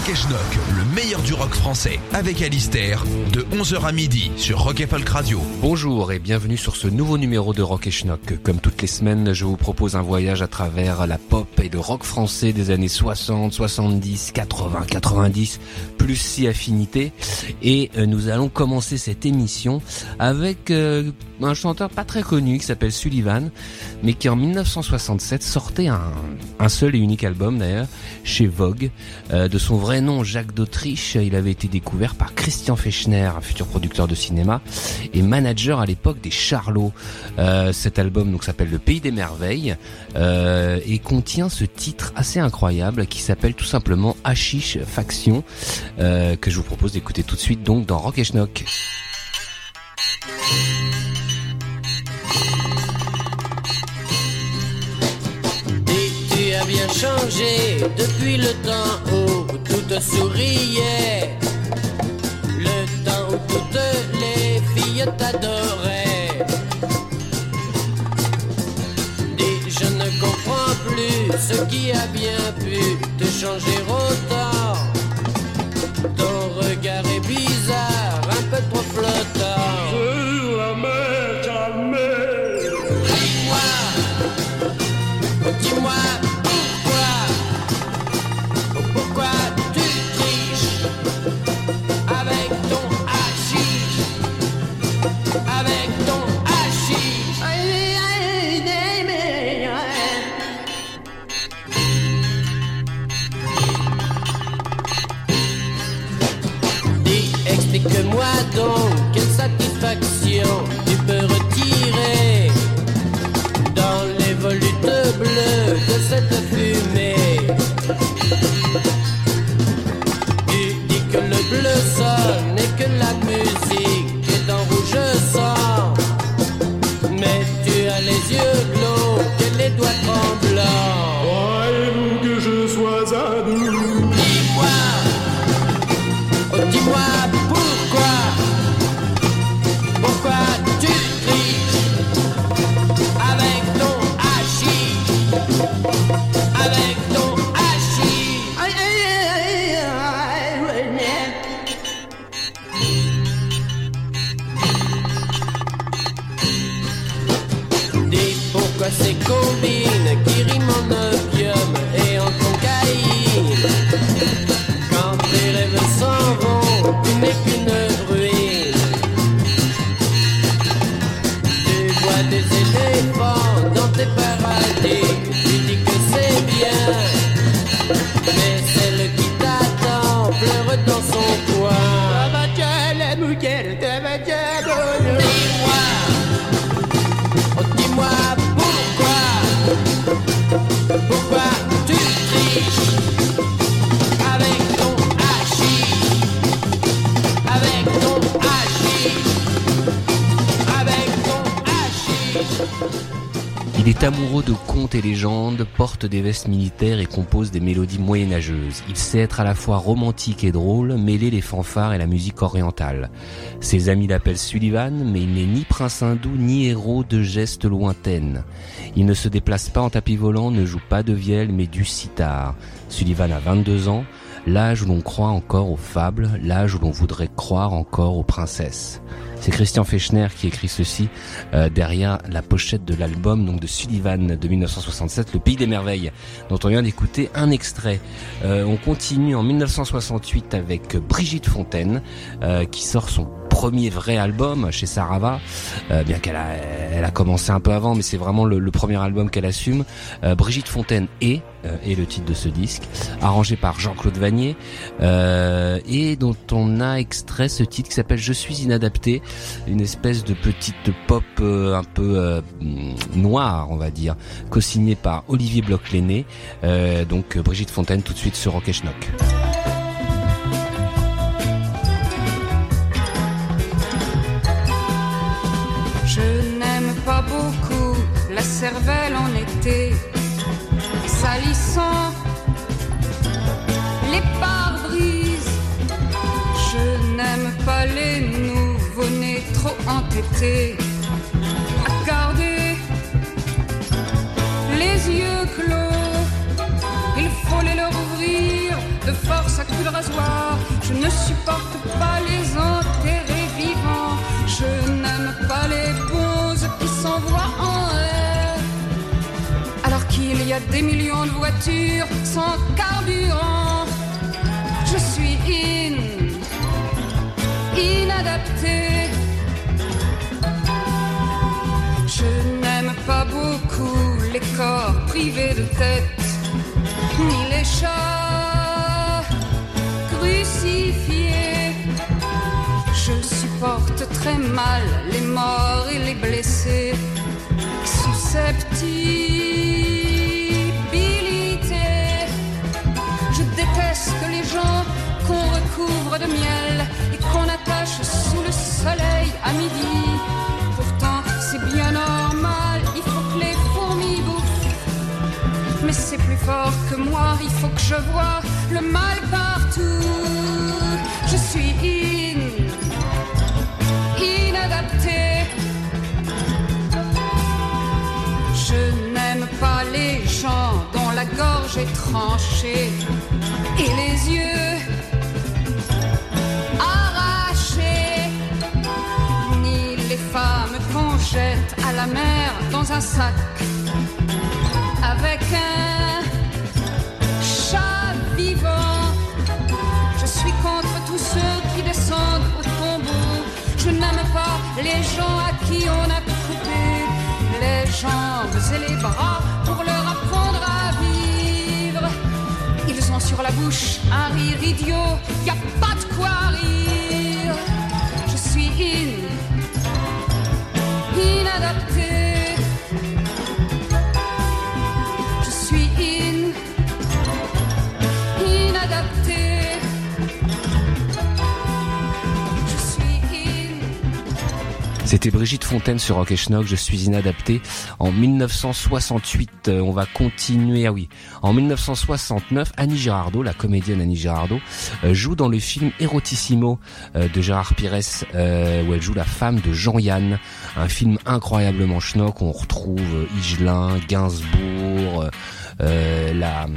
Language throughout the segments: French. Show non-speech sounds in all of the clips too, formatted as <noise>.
Rock et Schnock, le meilleur du rock français, avec Alistair, de 11h à midi sur Rock et Folk Radio. Bonjour et bienvenue sur ce nouveau numéro de Rock et Schnock. Comme toutes les semaines, je vous propose un voyage à travers la pop et le rock français des années 60, 70, 80, 90, plus si affinité. Et euh, nous allons commencer cette émission avec euh, un chanteur pas très connu qui s'appelle Sullivan, mais qui en 1967 sortait un, seul et unique album d'ailleurs chez Vogue. Euh, de son vrai nom, Jacques d'Autriche, il avait été découvert par Christian Fechner, un futur producteur de cinéma et manager à l'époque des Charlots. Cet album donc s'appelle Le Pays des Merveilles et contient ce titre assez incroyable qui s'appelle tout simplement Hachiche Faction, euh, que je vous propose d'écouter tout de suite donc dans Rock et Schnock. Et tu as bien changé depuis le temps où tout te souriait. Le temps où toutes les filles t'adoraient. Et je ne comprends plus ce qui a bien pu te changer autant. Ton regard est bizarre, est amoureux de contes et légendes, porte des vestes militaires et compose des mélodies moyenâgeuses. Il sait être à la fois romantique et drôle, mêler les fanfares et la musique orientale. Ses amis l'appellent Sullivan, mais il n'est ni prince hindou ni héros de gestes lointaines. Il ne se déplace pas en tapis volant, ne joue pas de vielle, mais du sitar. Sullivan a 22 ans, l'âge où l'on croit encore aux fables, l'âge où l'on voudrait croire encore aux princesses. C'est Christian Fechner qui écrit ceci euh, derrière la pochette de l'album donc de Sullivan de 1967, Le Pays des Merveilles, dont on vient d'écouter un extrait. Euh, on continue en 1968 avec Brigitte Fontaine, euh, qui sort son premier vrai album chez Sarava, euh, bien qu'elle a, elle a commencé un peu avant, mais c'est vraiment le, le premier album qu'elle assume. Euh, Brigitte Fontaine et euh, est le titre de ce disque, arrangé par Jean-Claude Vanier, euh, et dont on a extrait ce titre qui s'appelle Je suis inadapté, une espèce de petite pop euh, un peu euh, noire, on va dire, co-signée par Olivier Bloch-Lenné, euh, donc Brigitte Fontaine tout de suite sur Rock et Schnock. Les nouveau-nés trop entêtés, à garder les yeux clos. Il faut les leur ouvrir de force à coups de rasoir. Je ne supporte pas les enterrer vivants. Je n'aime pas les bonzes qui s'envoient en l'air. Alors qu'il y a des millions de voitures sans carburant. Je suis in, Je n'aime pas beaucoup les corps privés de tête, ni les chats crucifiés. Je supporte très mal les morts et les blessés. Susceptibilité. Je déteste les gens qu'on recouvre de miel soleil à midi. Pourtant, c'est bien normal, il faut que les fourmis bouffent. Mais c'est plus fort que moi, il faut que je vois le mal partout. Je suis in, inadapté. Je n'aime pas les gens dont la gorge est tranchée et les yeux jette à la mer dans un sac avec un chat vivant. Je suis contre tous ceux qui descendent au tombeau. Je n'aime pas les gens à qui on a coupé les jambes et les bras pour leur apprendre à vivre. Ils ont sur la bouche un rire idiot, y a pas de quoi rire. C'était Brigitte Fontaine sur Rock et Schnock, je suis inadapté. En 1968, euh, on va continuer. Ah oui, en 1969, Annie Girardot, la comédienne Annie Girardot, euh, joue dans le film Erotissimo euh, de Gérard Pires, où elle joue la femme de Jean-Yann. Un film incroyablement schnock, on retrouve Higelin, Gainsbourg, la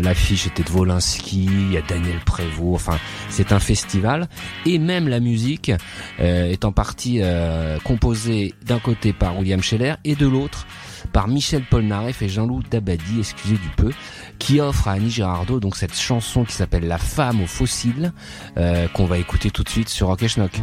l'affiche était de Volinsky, il y a Daniel Prévost, enfin c'est un festival et même la musique euh, est en partie euh, composée d'un côté par William Scheller et de l'autre par Michel Polnareff et Jean-Loup Dabadi, excusez du peu, qui offre à Annie Girardot donc cette chanson qui s'appelle La femme aux fossiles euh, qu'on va écouter tout de suite sur Rock et Schnock.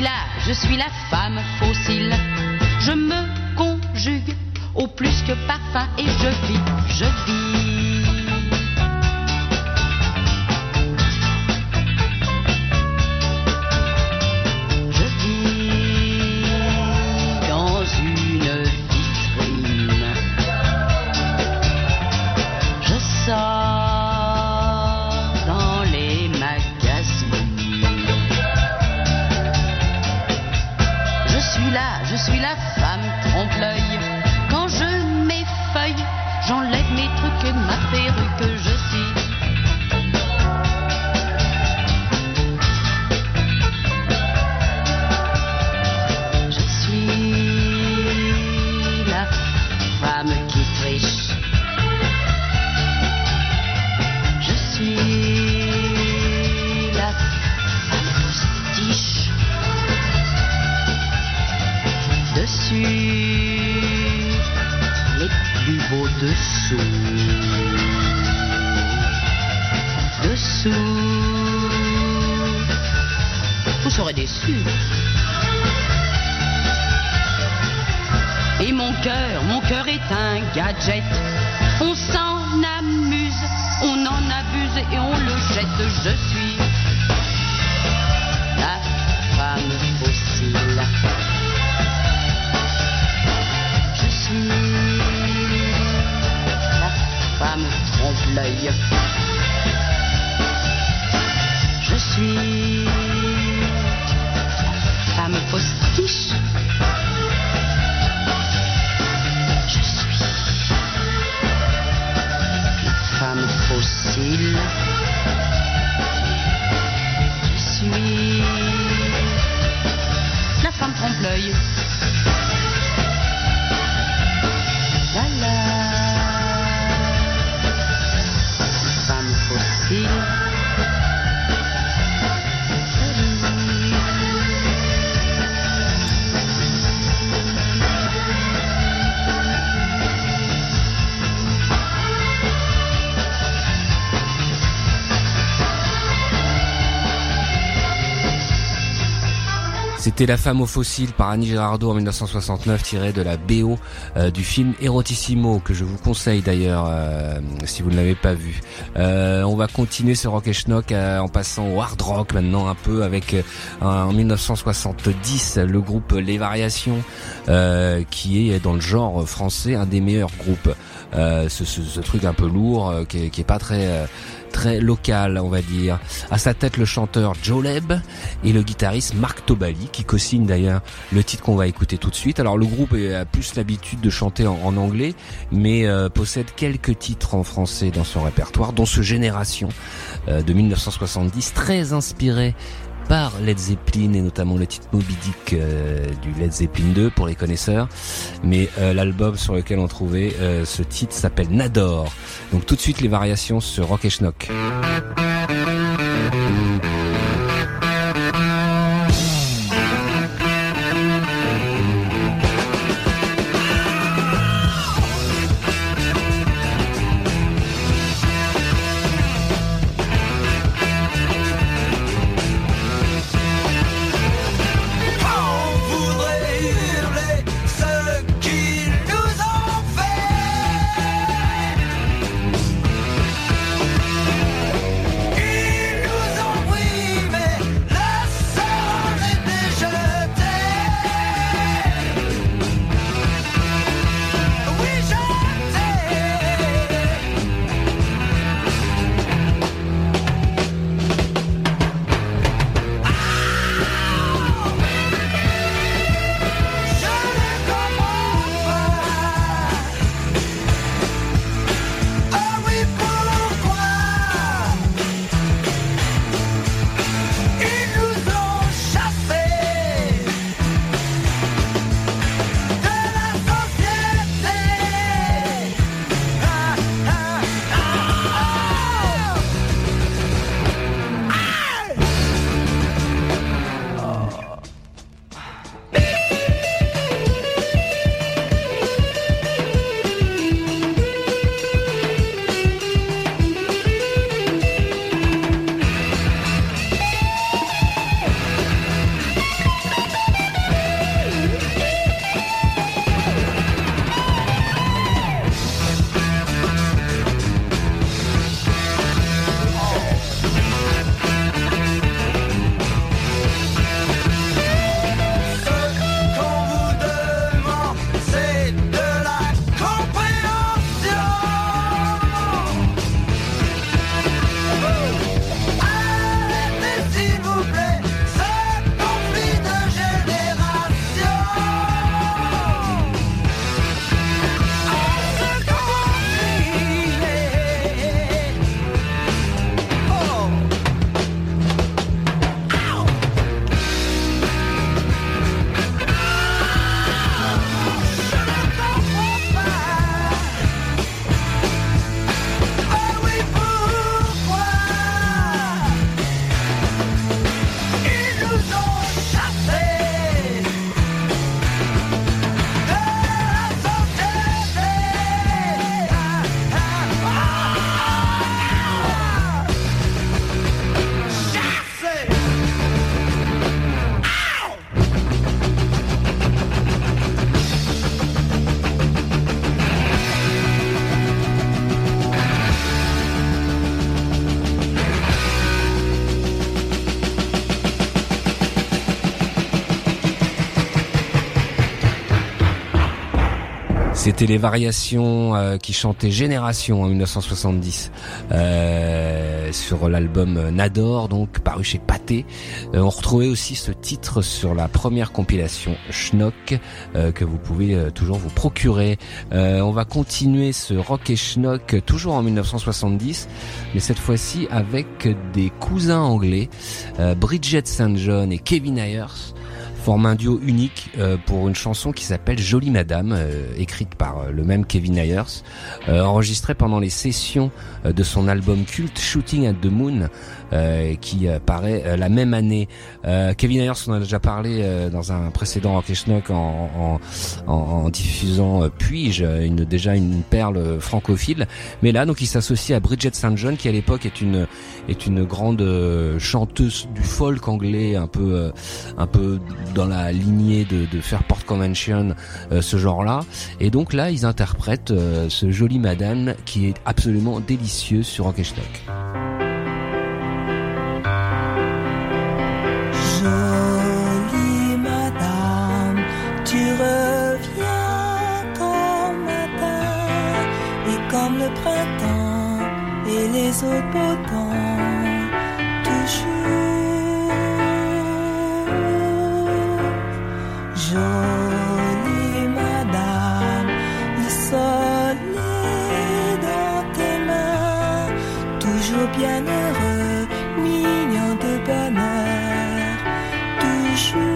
Là, je suis la femme fossile. Je me conjugue au plus que parfum et je vis, je vis. Suis la femme C'était La femme aux fossiles par Annie Girardot en 1969 tiré de la BO euh, du film Erotissimo que je vous conseille d'ailleurs euh, si vous ne l'avez pas vu. Euh, on va continuer ce rock et schnock euh, en passant au hard rock maintenant un peu avec euh, en 1970 le groupe Les Variations qui est dans le genre français un des meilleurs groupes. Ce, ce- ce truc un peu lourd qui, qui est pas très très local, on va dire. À sa tête, le chanteur Joe Leb et le guitariste Marc Tobali, qui co-signe d'ailleurs le titre qu'on va écouter tout de suite. Alors le groupe a plus l'habitude de chanter en, anglais, mais euh, possède quelques titres en français dans son répertoire, dont ce Génération euh, de 1970, très inspiré par Led Zeppelin et notamment le titre Moby Dick euh, du Led Zeppelin 2 pour les connaisseurs. Mais euh, l'album sur lequel on trouvait euh, ce titre s'appelle Nador. Donc tout de suite les variations sur Rock et Schnock. C'était les variations euh, qui chantaient Génération en 1970 euh, sur l'album Nador, donc paru chez Pathé. Euh, on retrouvait aussi ce titre sur la première compilation Schnock que vous pouvez toujours vous procurer. On va continuer ce rock et schnock toujours en 1970, mais cette fois-ci avec des cousins anglais, Bridget St. John et Kevin Ayers forment un duo unique euh, pour une chanson qui s'appelle Jolie Madame, euh, écrite par euh, le même Kevin Ayers, enregistrée pendant les sessions de son album culte Shooting at the Moon, qui euh, paraît euh, la même année. Euh, Kevin Ayers, on en a déjà parlé euh, dans un précédent Rock Schnock en, en, en, en diffusant euh, Puis-je, une, déjà une perle francophile. Mais là, donc, il s'associe à Bridget St. John, qui à l'époque est une est une grande euh, chanteuse du folk anglais, un peu euh, un peu dans la lignée de, de Fairport Convention, euh, ce genre-là. Et donc là, ils interprètent euh, ce joli Madame qui est absolument délicieux sur Rock Schnock. Les autres toujours. Jolie madame, le soleil dans tes mains, toujours bien heureux, mignon de bonheur, toujours.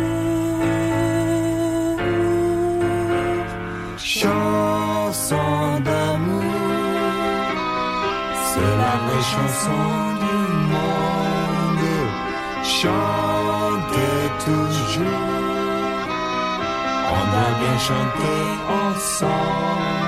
Chanson c'est la vraie chanson du monde. Chantez toujours, on doit bien chanter ensemble.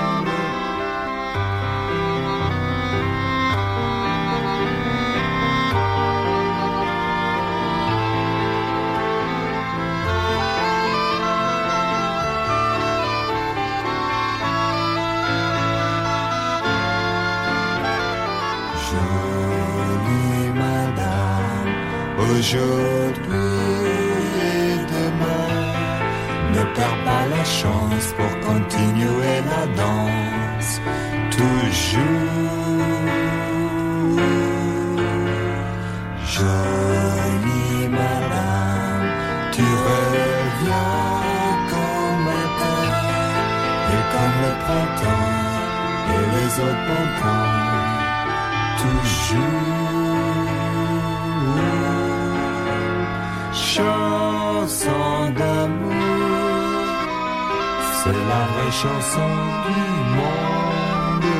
Chanson du monde.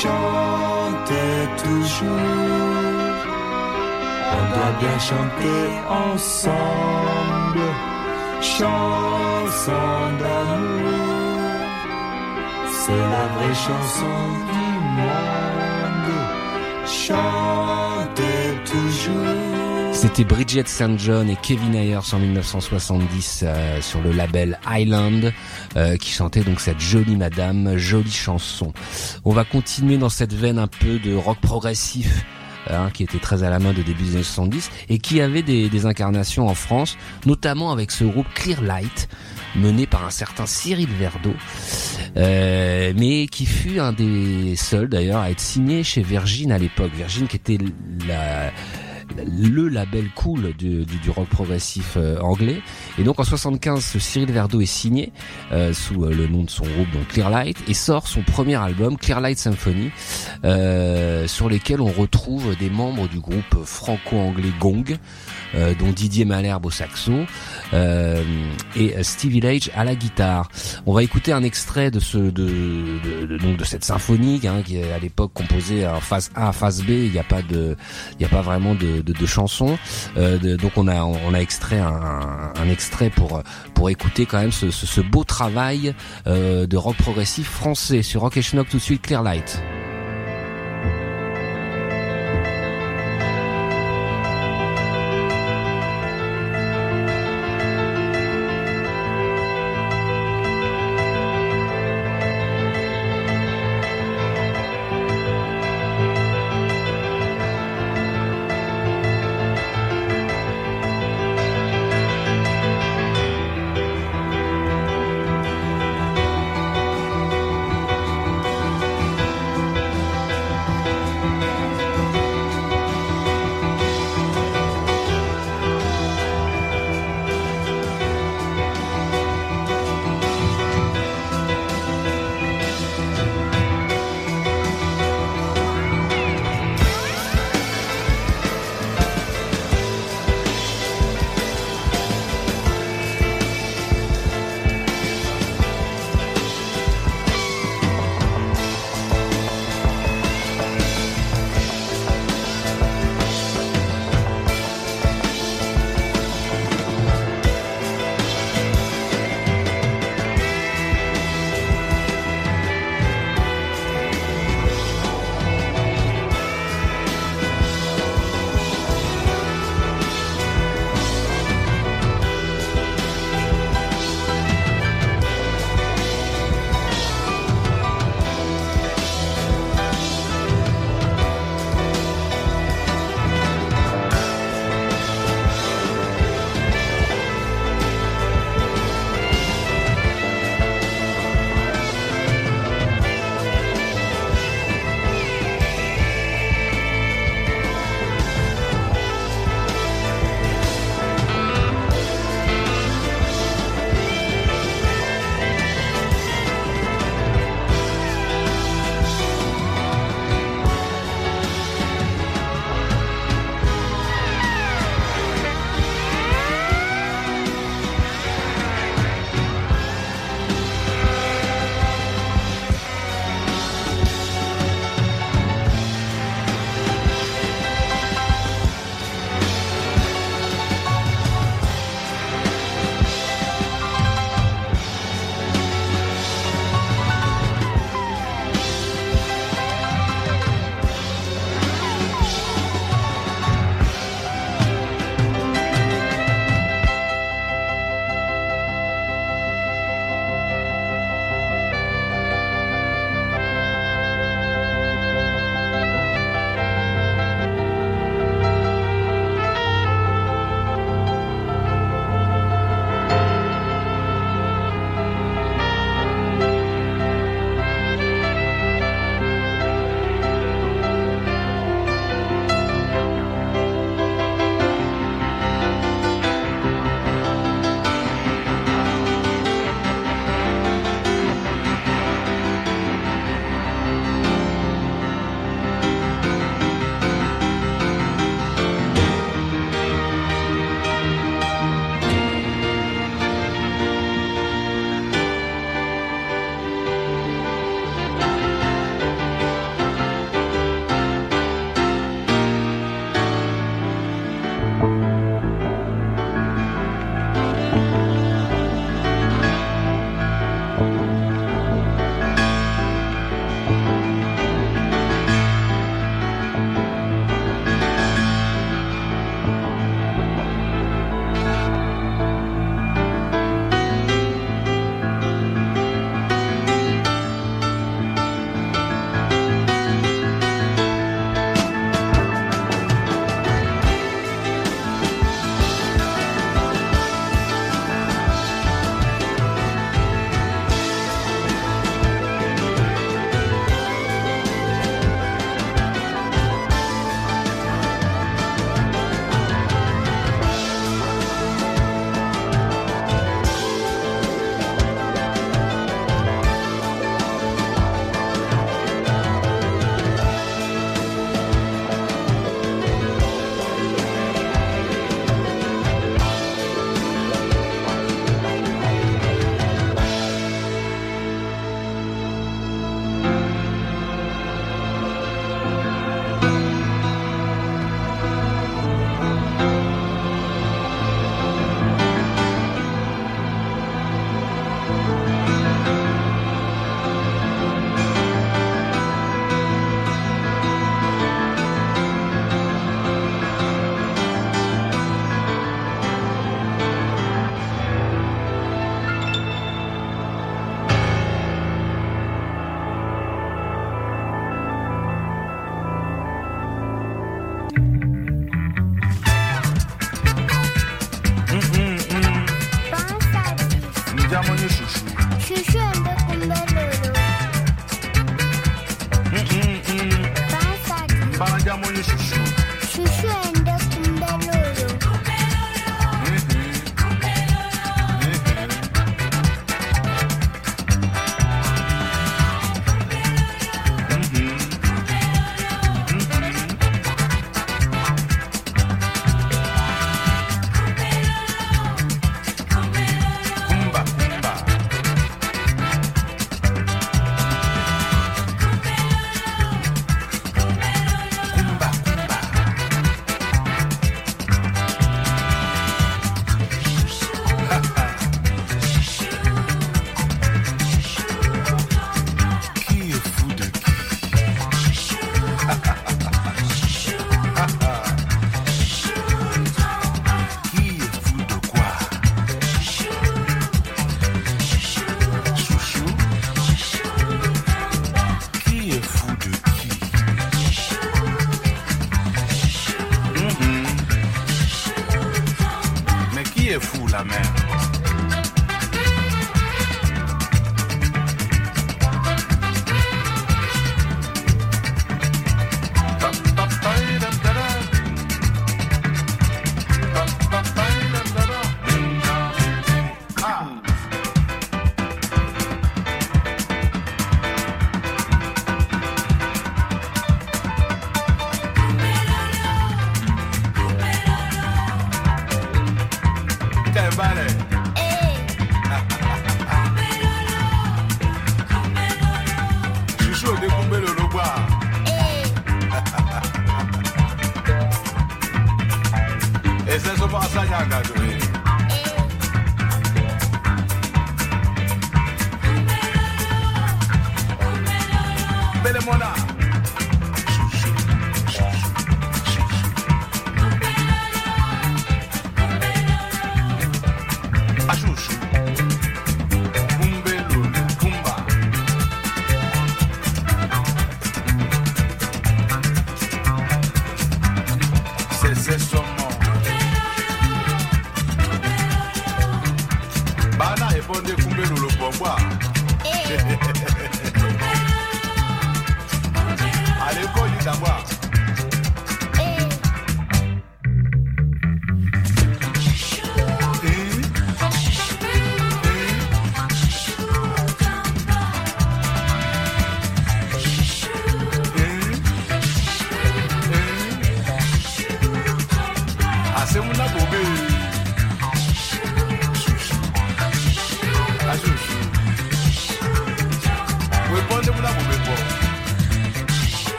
Chantez toujours, on doit bien chanter ensemble. Chanson d'amour, c'est la vraie chanson du monde. Chantez toujours. C'était Bridget St. John et Kevin Ayers en 1970 euh, sur le label Island euh, qui chantait donc cette jolie madame, jolie chanson. On va continuer dans cette veine un peu de rock progressif hein, qui était très à la main de début des années 70 et qui avait des, des incarnations en France, notamment avec ce groupe Clear Light mené par un certain Cyril Verdeau, euh, mais qui fut un des seuls d'ailleurs à être signé chez Virgin à l'époque. Virgin qui était la le label cool du, rock progressif euh, anglais. Et donc en 75, ce Cyril Verdeau est signé euh, sous euh, le nom de son groupe, donc Clearlight, et sort son premier album, Clearlight Symphony, euh, sur lesquels on retrouve des membres du groupe franco-anglais Gong, dont Didier Malherbe au saxo et Stevie Lage à la guitare. On va écouter un extrait de ce de, de, de- donc de cette symphonie hein, qui est à l'époque composée en phase A, phase B. Il n'y a pas de il n'y a pas vraiment de, de, de chansons. Euh, de- donc on a on a extrait un, un extrait pour pour écouter quand même ce, ce, ce beau travail euh, de rock progressif français sur Rock et Schnock tout de suite Clearlight. Jolie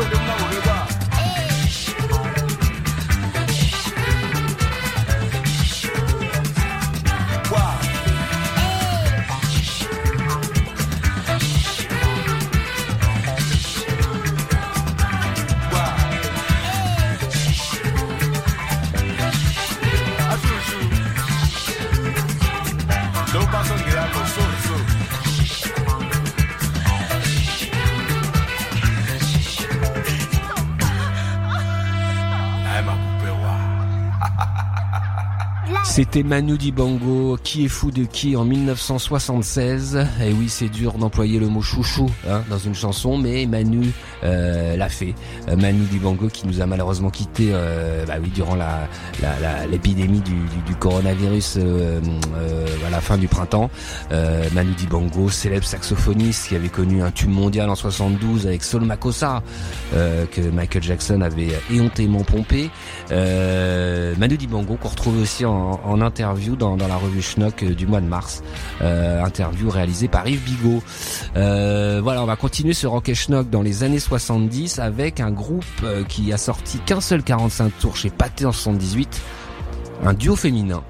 轮不到我 C'était Manu Dibango, qui est fou de qui en 1976. Et oui, c'est dur d'employer le mot chouchou hein, dans une chanson, mais Manu euh, l'a fait. Euh, Manu Dibango qui nous a malheureusement quitté, euh, bah oui, durant la l'épidémie du, coronavirus euh, euh, à la fin du printemps. Manu Dibango, célèbre saxophoniste qui avait connu un tube mondial en 72 avec Sol Makossa, que Michael Jackson avait éhontément pompé. Manu Dibango qu'on retrouve aussi en, interview dans, la revue Schnock du mois de mars, interview réalisée par Yves Bigot. Voilà, on va continuer ce Rock et Schnock dans les années 70 avec un groupe euh, qui a sorti qu'un seul 45 tours chez Pathé en 78, un duo féminin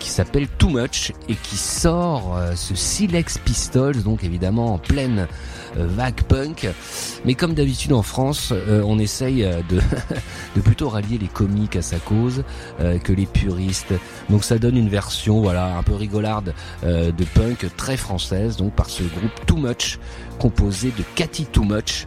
qui s'appelle Too Much et qui sort euh, ce Silex Pistols, donc évidemment en pleine euh, vague punk. Mais comme d'habitude en France, on essaye <laughs> de, plutôt rallier les comiques à sa cause que les puristes. Donc ça donne une version un peu rigolarde de punk très française, donc par ce groupe Too Much, composé de Cathy Too Much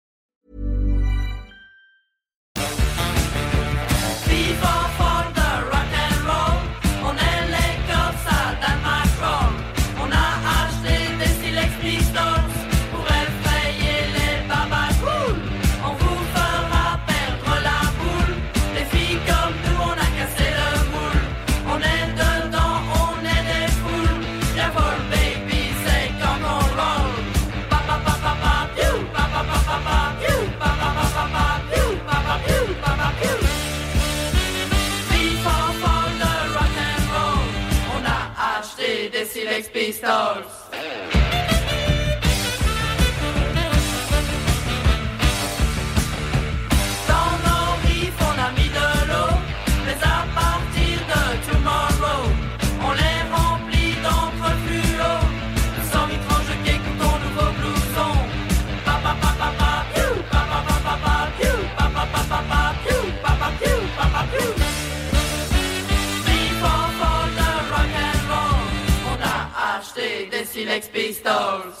Sex Pistols. Those.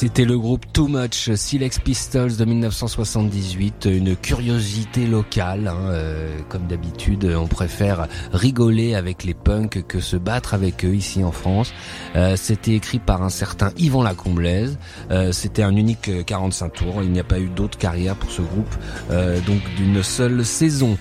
C'était le groupe Too Much Silex Pistols de 1978, une curiosité locale. Hein, euh, comme d'habitude, on préfère rigoler avec les punks que se battre avec eux ici en France. Euh, c'était écrit par un certain Yvan Lacomblaise. Euh, c'était un unique 45 tours. Il n'y a pas eu d'autre carrière pour ce groupe, donc d'une seule saison.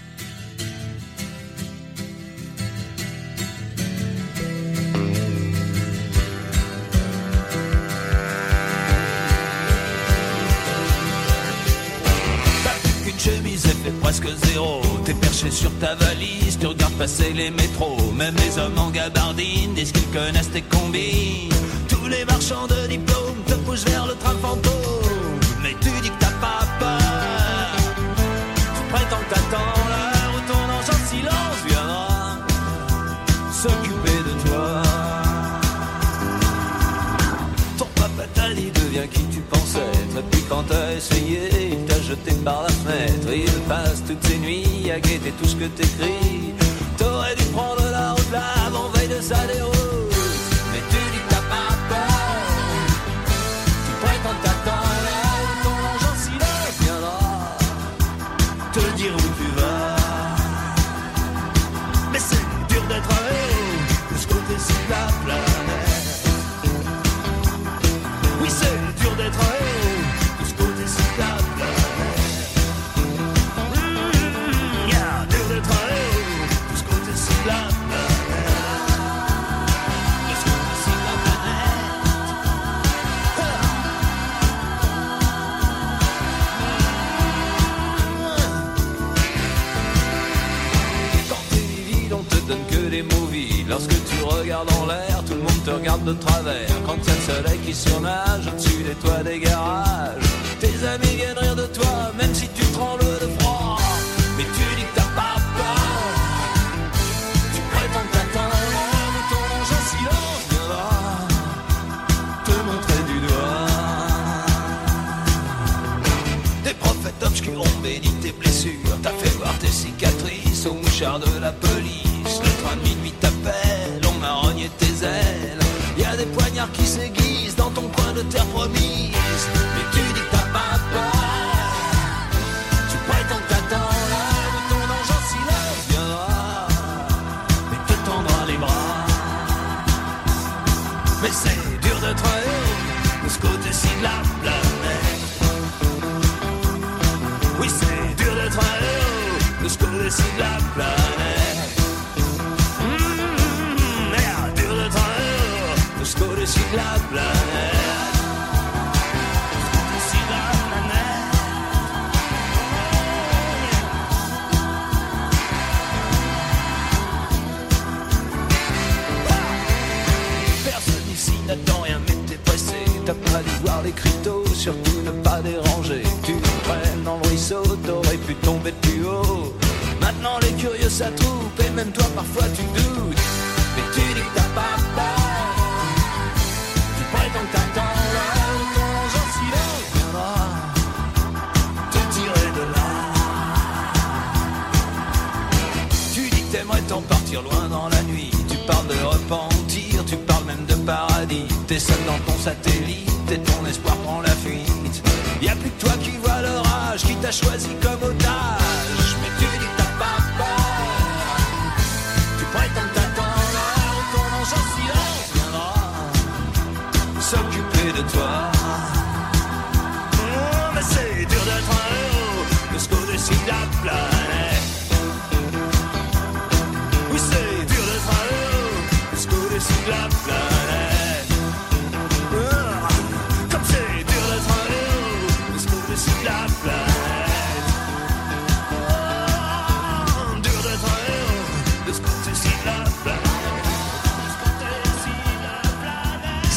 connaissent tes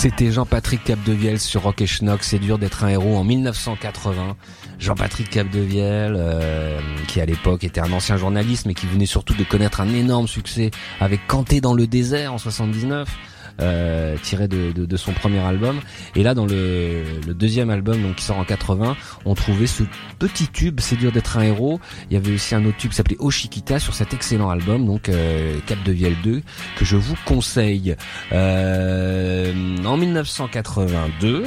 C'était Jean-Patrick Capdevielle sur Rock et Schnock. C'est dur d'être un héros en 1980. Jean-Patrick Capdevielle, euh, qui à l'époque était un ancien journaliste, mais qui venait surtout de connaître un énorme succès avec Canté dans le désert en 79. Euh, tiré de, son premier album. Et là dans le, le deuxième album donc qui sort en 80 on trouvait ce petit tube c'est dur d'être un héros. Il y avait aussi un autre tube qui s'appelait Oshikita sur cet excellent album donc euh, Cap de Vielle 2 que je vous conseille. Euh, en 1982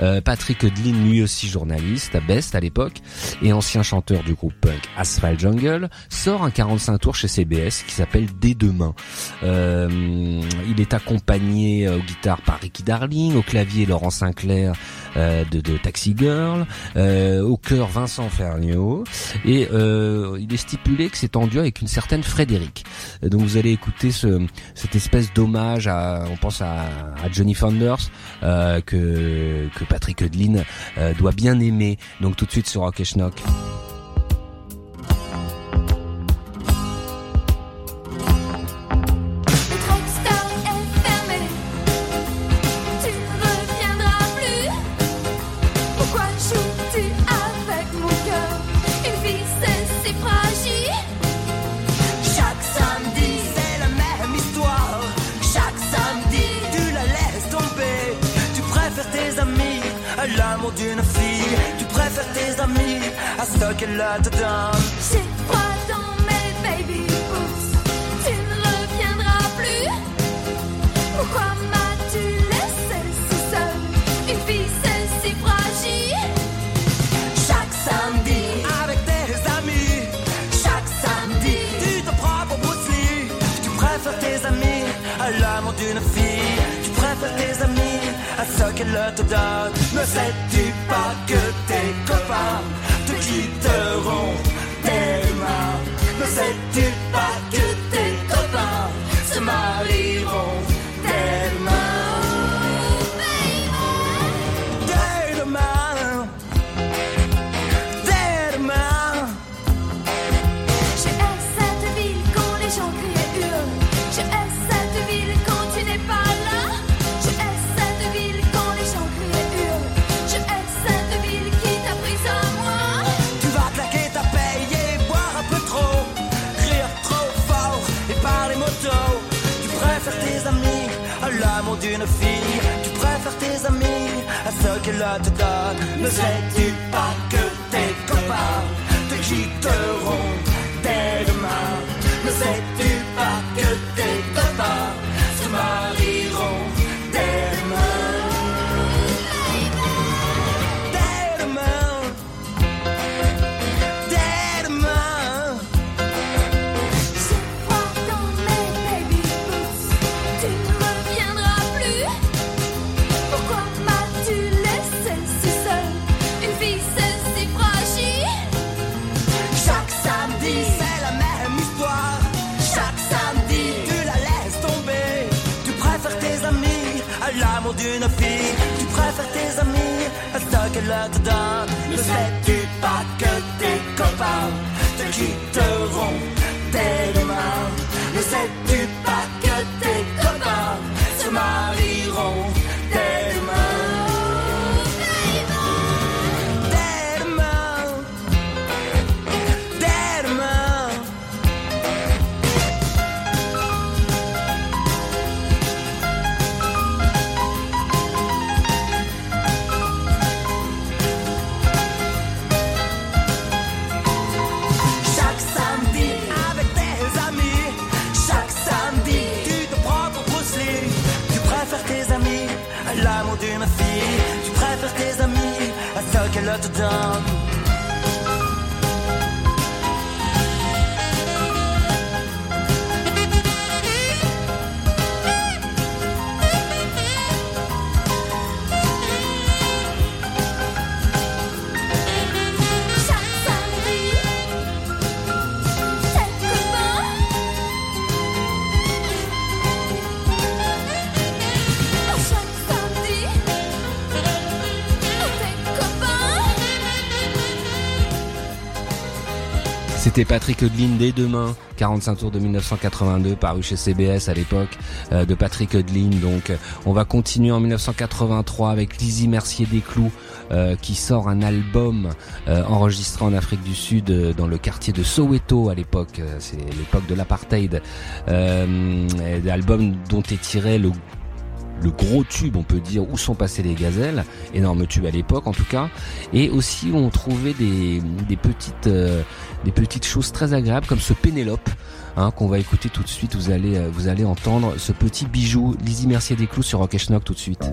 euh, Patrick Odlin, lui aussi journaliste à Best à l'époque et ancien chanteur du groupe punk Asphalt Jungle, sort un 45 tours chez CBS qui s'appelle Dès demain. Euh, il est accompagné euh, aux guitares par Ricky Darling, au clavier Laurent Sinclair euh, de, de Taxi Girl, euh, au chœur Vincent Ferniaud et euh, il est stipulé que c'est en duo avec une certaine Frédéric. Euh, Donc vous allez écouter ce, cette espèce d'hommage à, on pense à, à Johnny Founders euh, que, que Patrick euh, doit bien aimer. Donc tout de suite sur Rock et Schnock. L'amour d'une fille. Tu préfères tes amis à ce qu'elle te donne. J'ai froid dans mes baby boots, tu ne reviendras plus. Pourquoi m'as-tu laissé si seule? Une vie c'est si fragile. Chaque samedi, avec tes amis. Chaque samedi, tu te prends pour Bruce Lee. Tu préfères tes amis à l'amour d'une fille. Tu préfères tes amis à ce qu'elle te donne. Que tes copains donne. Ne Préfères tes amis à qu'elle te donne. Ne sais-tu pas que tes copains te quitteront dès demain? Ne sais-tu à ce qu'elle C'était Patrick Hudlin dès demain, 45 tours de 1982, paru chez CBS à l'époque, euh, de Patrick Hudlin. Donc, euh, on va continuer en 1983 avec Lizzie Mercier Desclous, euh, qui sort un album euh, enregistré en Afrique du Sud, dans le quartier de Soweto à l'époque. C'est l'époque de l'apartheid. L'album dont est tiré le le gros tube, on peut dire, où sont passées les gazelles, énorme tube à l'époque en tout cas, et aussi on trouvait des, des petites euh, des petites choses très agréables comme ce Pénélope. Hein, qu'on va écouter tout de suite, vous allez euh, vous allez entendre ce petit bijou Lizzie Mercier Desclous sur Rock Schnock tout de suite.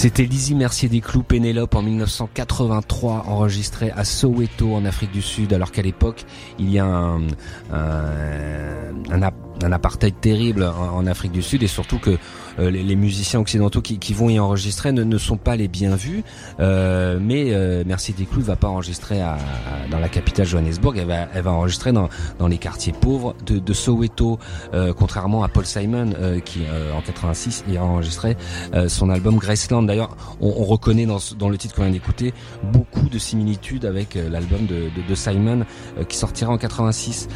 C'était Lizzie Mercier des Clous Pénélope en 1983, enregistré à Soweto en Afrique du Sud, alors qu'à l'époque il y a un, un, un, un apartheid terrible en, Afrique du Sud et surtout que euh, les, les, musiciens occidentaux qui, qui, vont y enregistrer ne, ne, sont pas les bien. Euh, mais euh, Merci Desclous va pas enregistrer à, à, dans la capitale Johannesburg, elle va, elle va enregistrer dans, dans les quartiers pauvres de, de Soweto, euh, contrairement à Paul Simon euh, qui en 86 y a enregistré son album Graceland. D'ailleurs, on, on, reconnaît dans, dans le titre qu'on vient d'écouter beaucoup de similitudes avec l'album de, de, de, Simon qui sortira en 86.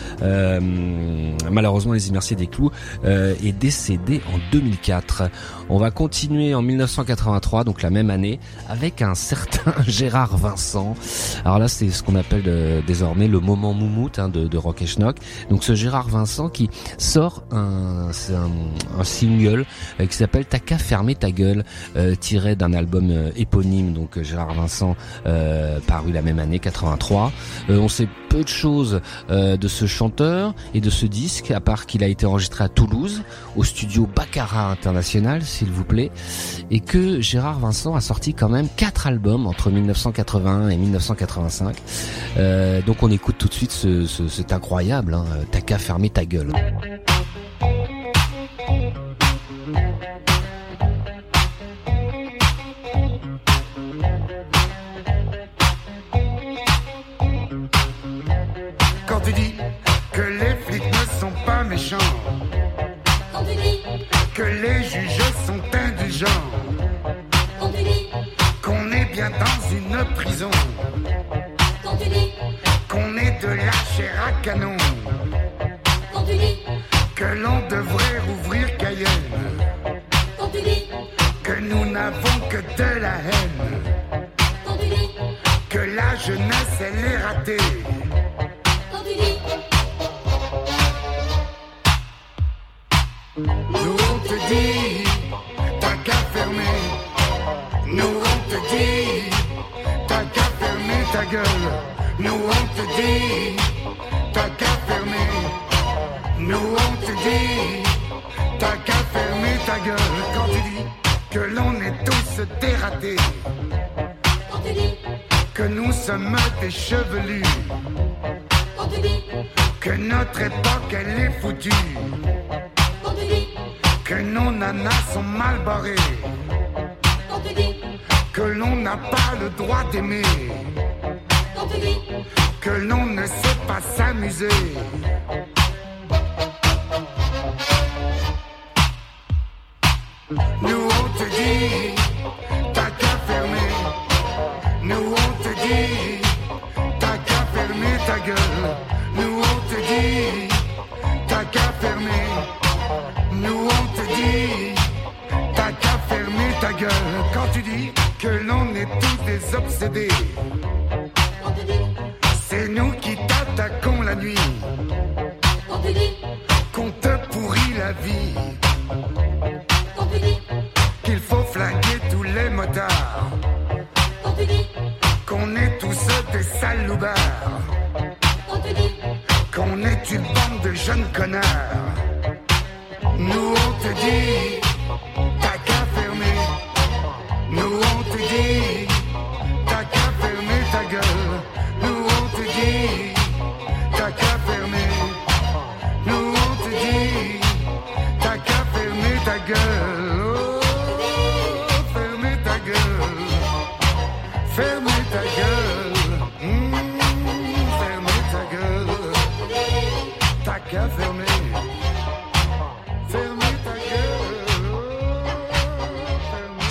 malheureusement, les Mercier Desclous est décédé en 2004. On va continuer en 1983, donc la même année, avec un certain <laughs> Gérard Vincent. Alors là, c'est ce qu'on appelle de, désormais le moment moumoute hein, de, Rock et Schnock. Donc ce Gérard Vincent qui sort un, single euh, qui s'appelle T'as qu'à fermer ta gueule, euh, tiré d'un album euh, éponyme, donc Gérard Vincent, euh, paru la même année, 83. on sait peu de choses de ce chanteur et de ce disque, à part qu'il a été enregistré à Toulouse, au studio Baccarat International, s'il vous plaît, et que Gérard Vincent a sorti quand même quatre albums entre 1981 et 1985. Euh, donc on écoute tout de suite ce, ce, incroyable, hein, T'as qu'à fermer ta gueule. Bien dans une prison. Quand tu dis qu'on est de la chair à canon. Quand tu dis que l'on devrait rouvrir Cayenne. Quand tu dis que nous n'avons que de la haine. Quand tu dis que la jeunesse elle est ratée. Quand tu dis Nous on te dit, ta gueule. Nous on te dit, t'as qu'à fermer. Nous on te dit, t'as qu'à fermer ta gueule. Quand tu dis que l'on est tous dératés, Quand tu dis que nous sommes des chevelus, Quand tu dis que notre époque elle est foutue. Quand tu dis que nos nanas sont mal barrées, Quand tu dis que l'on n'a pas le droit d'aimer, que l'on ne sait pas s'amuser. Nous on te dit, t'as qu'à fermer. Nous on te dit, t'as qu'à fermer ta gueule. Nous on te dit, t'as qu'à fermer. Nous on te dit, t'as qu'à fermer ta gueule. Quand tu dis que l'on est tous des obsédés, c'est nous qui t'attaquons la nuit, dis qu'on te pourrit la vie, dis qu'il faut flinguer tous les motards, dis qu'on est tous des tu dis qu'on est une bande de jeunes connards. Nous on te dit,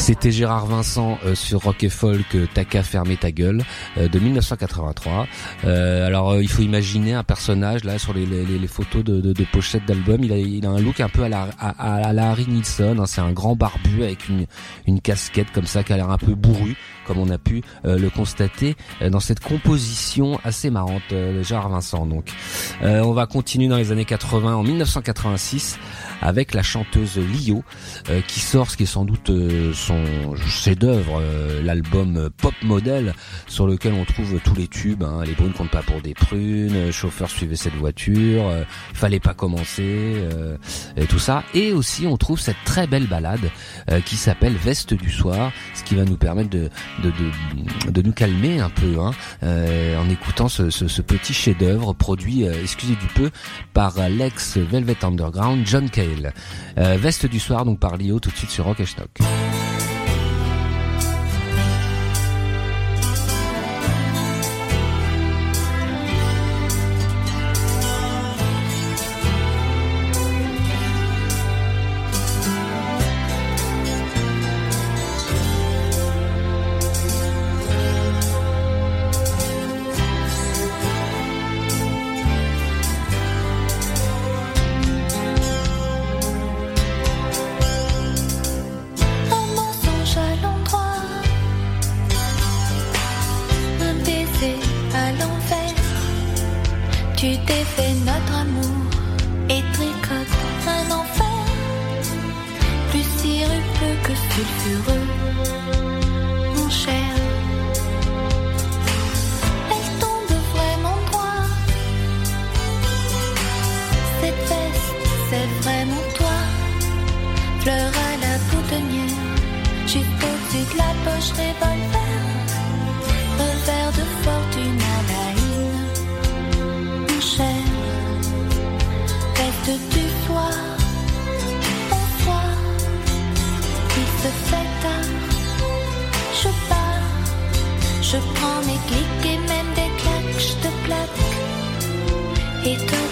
C'était Gérard Vincent euh, sur Rock et Folk, euh, T'as qu'à fermer ta gueule, euh, de 1983. Euh, alors il faut imaginer un personnage là sur les, photos de, de, de pochette d'album. Il a, a un look un peu à la, à, à la Harry Nilsson. hein. C'est un grand barbu avec une, une casquette comme ça qui a l'air un peu bourru. Comme on a pu euh, le constater euh, dans cette composition assez marrante euh, de Gérard Vincent. Donc, Euh, on va continuer dans les années 80, en 1986, avec la chanteuse Lio, euh, qui sort ce qui est sans doute euh, son chef-d'œuvre, l'album Pop Model, sur lequel on trouve tous les tubes. hein, les brunes comptent pas pour des prunes, chauffeur suivait cette voiture, fallait pas commencer, et tout ça. Et aussi, on trouve cette très belle balade qui s'appelle Veste du soir, ce qui va nous permettre de de, de, de nous calmer un peu hein, euh, en écoutant ce, ce, ce petit chef-d'œuvre produit, euh, excusez du peu, par l'ex Velvet Underground John Cale. Euh, Veste du soir donc par Lio tout de suite sur Rock et Schnock. Notre amour et tricotes un enfer, plus sirupeux que sulfureux, mon cher. Elle tombe vraiment droit. Cette veste, c'est vraiment toi. Fleur à la boutonnière, juste au-dessus de la poche revolver. Reste du soir, bonsoir. Il se fait tard, je pars. Je prends mes clics et même des claques, je te plaque. Et toi,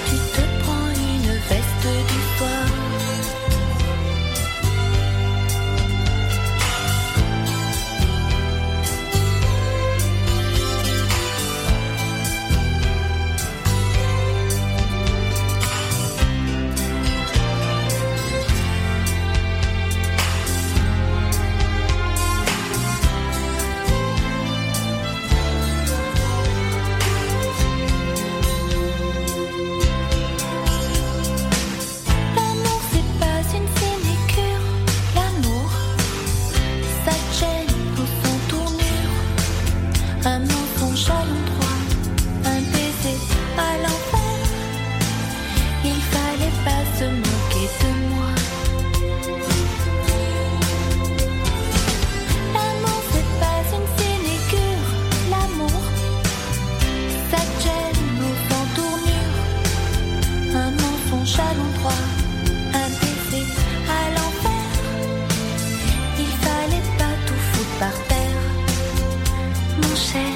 mon cher.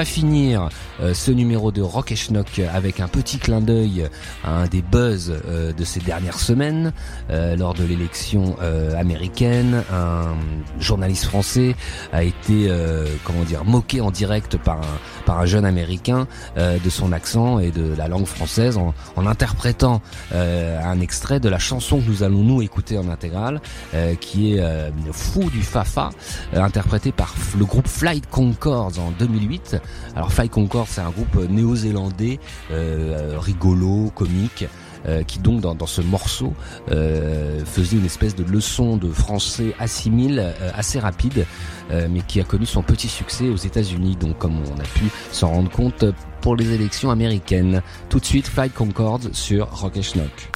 Va finir euh, ce numéro de Rock et Schnock avec un petit clin d'œil à un des buzz euh, de ces dernières semaines euh, lors de l'élection américaine. Un journaliste français a été comment dire moqué en direct par un par un jeune américain euh, de son accent et de la langue française en, interprétant euh, un extrait de la chanson que nous allons nous écouter en intégrale euh, qui est Fou du Fafa interprété par le groupe Flight Concords en 2008 Alors Fly Concord, c'est un groupe néo-zélandais, rigolo, comique. Euh, qui donc dans, dans ce morceau euh, faisait une espèce de leçon de français assimile euh, assez rapide, mais qui a connu son petit succès aux États-Unis. Donc comme on a pu s'en rendre compte pour les élections américaines. Tout de suite, Fly Concord sur Rock et Schnock.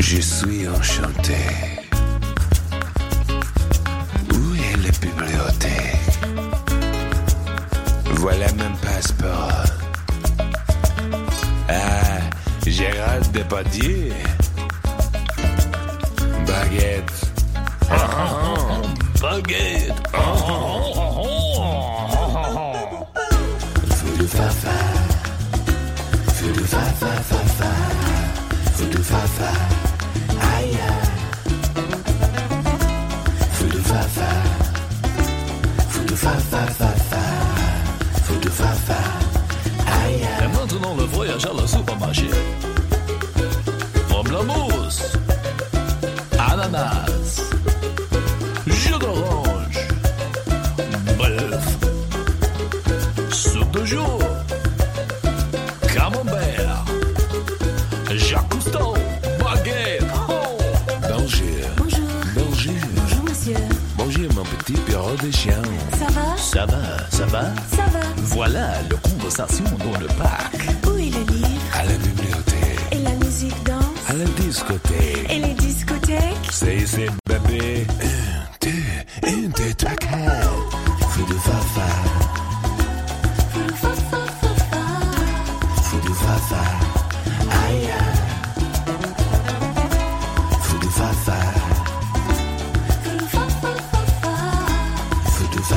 Je suis enchanté. Bombardier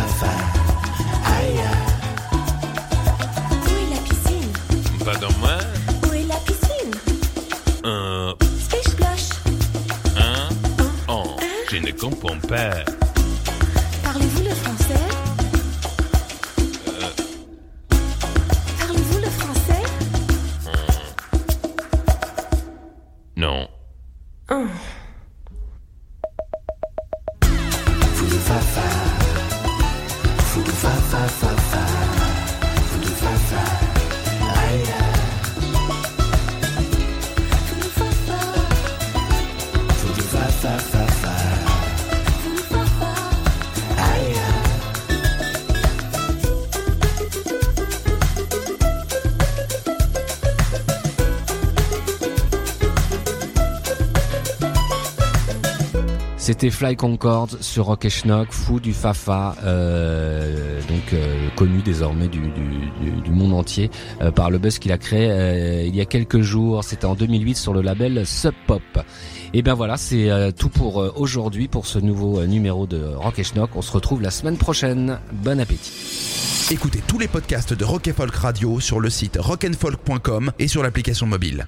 Fafa. Aïe. Où est la piscine Pardon, moi? Où est la piscine Un, Splish Splash un, un. Je ne comprends pas. C'était Fly Concord sur Rock et Schnock, fou du Fafa, euh, donc euh, connu désormais du, monde entier euh, par le buzz qu'il a créé il y a quelques jours. C'était en 2008 sur le label Sub Pop. Et bien voilà, c'est tout pour aujourd'hui pour ce nouveau numéro de Rock et Schnock. On se retrouve la semaine prochaine. Bon appétit. Écoutez tous les podcasts de Rock and Folk Radio sur le site rockandfolk.com et sur l'application mobile.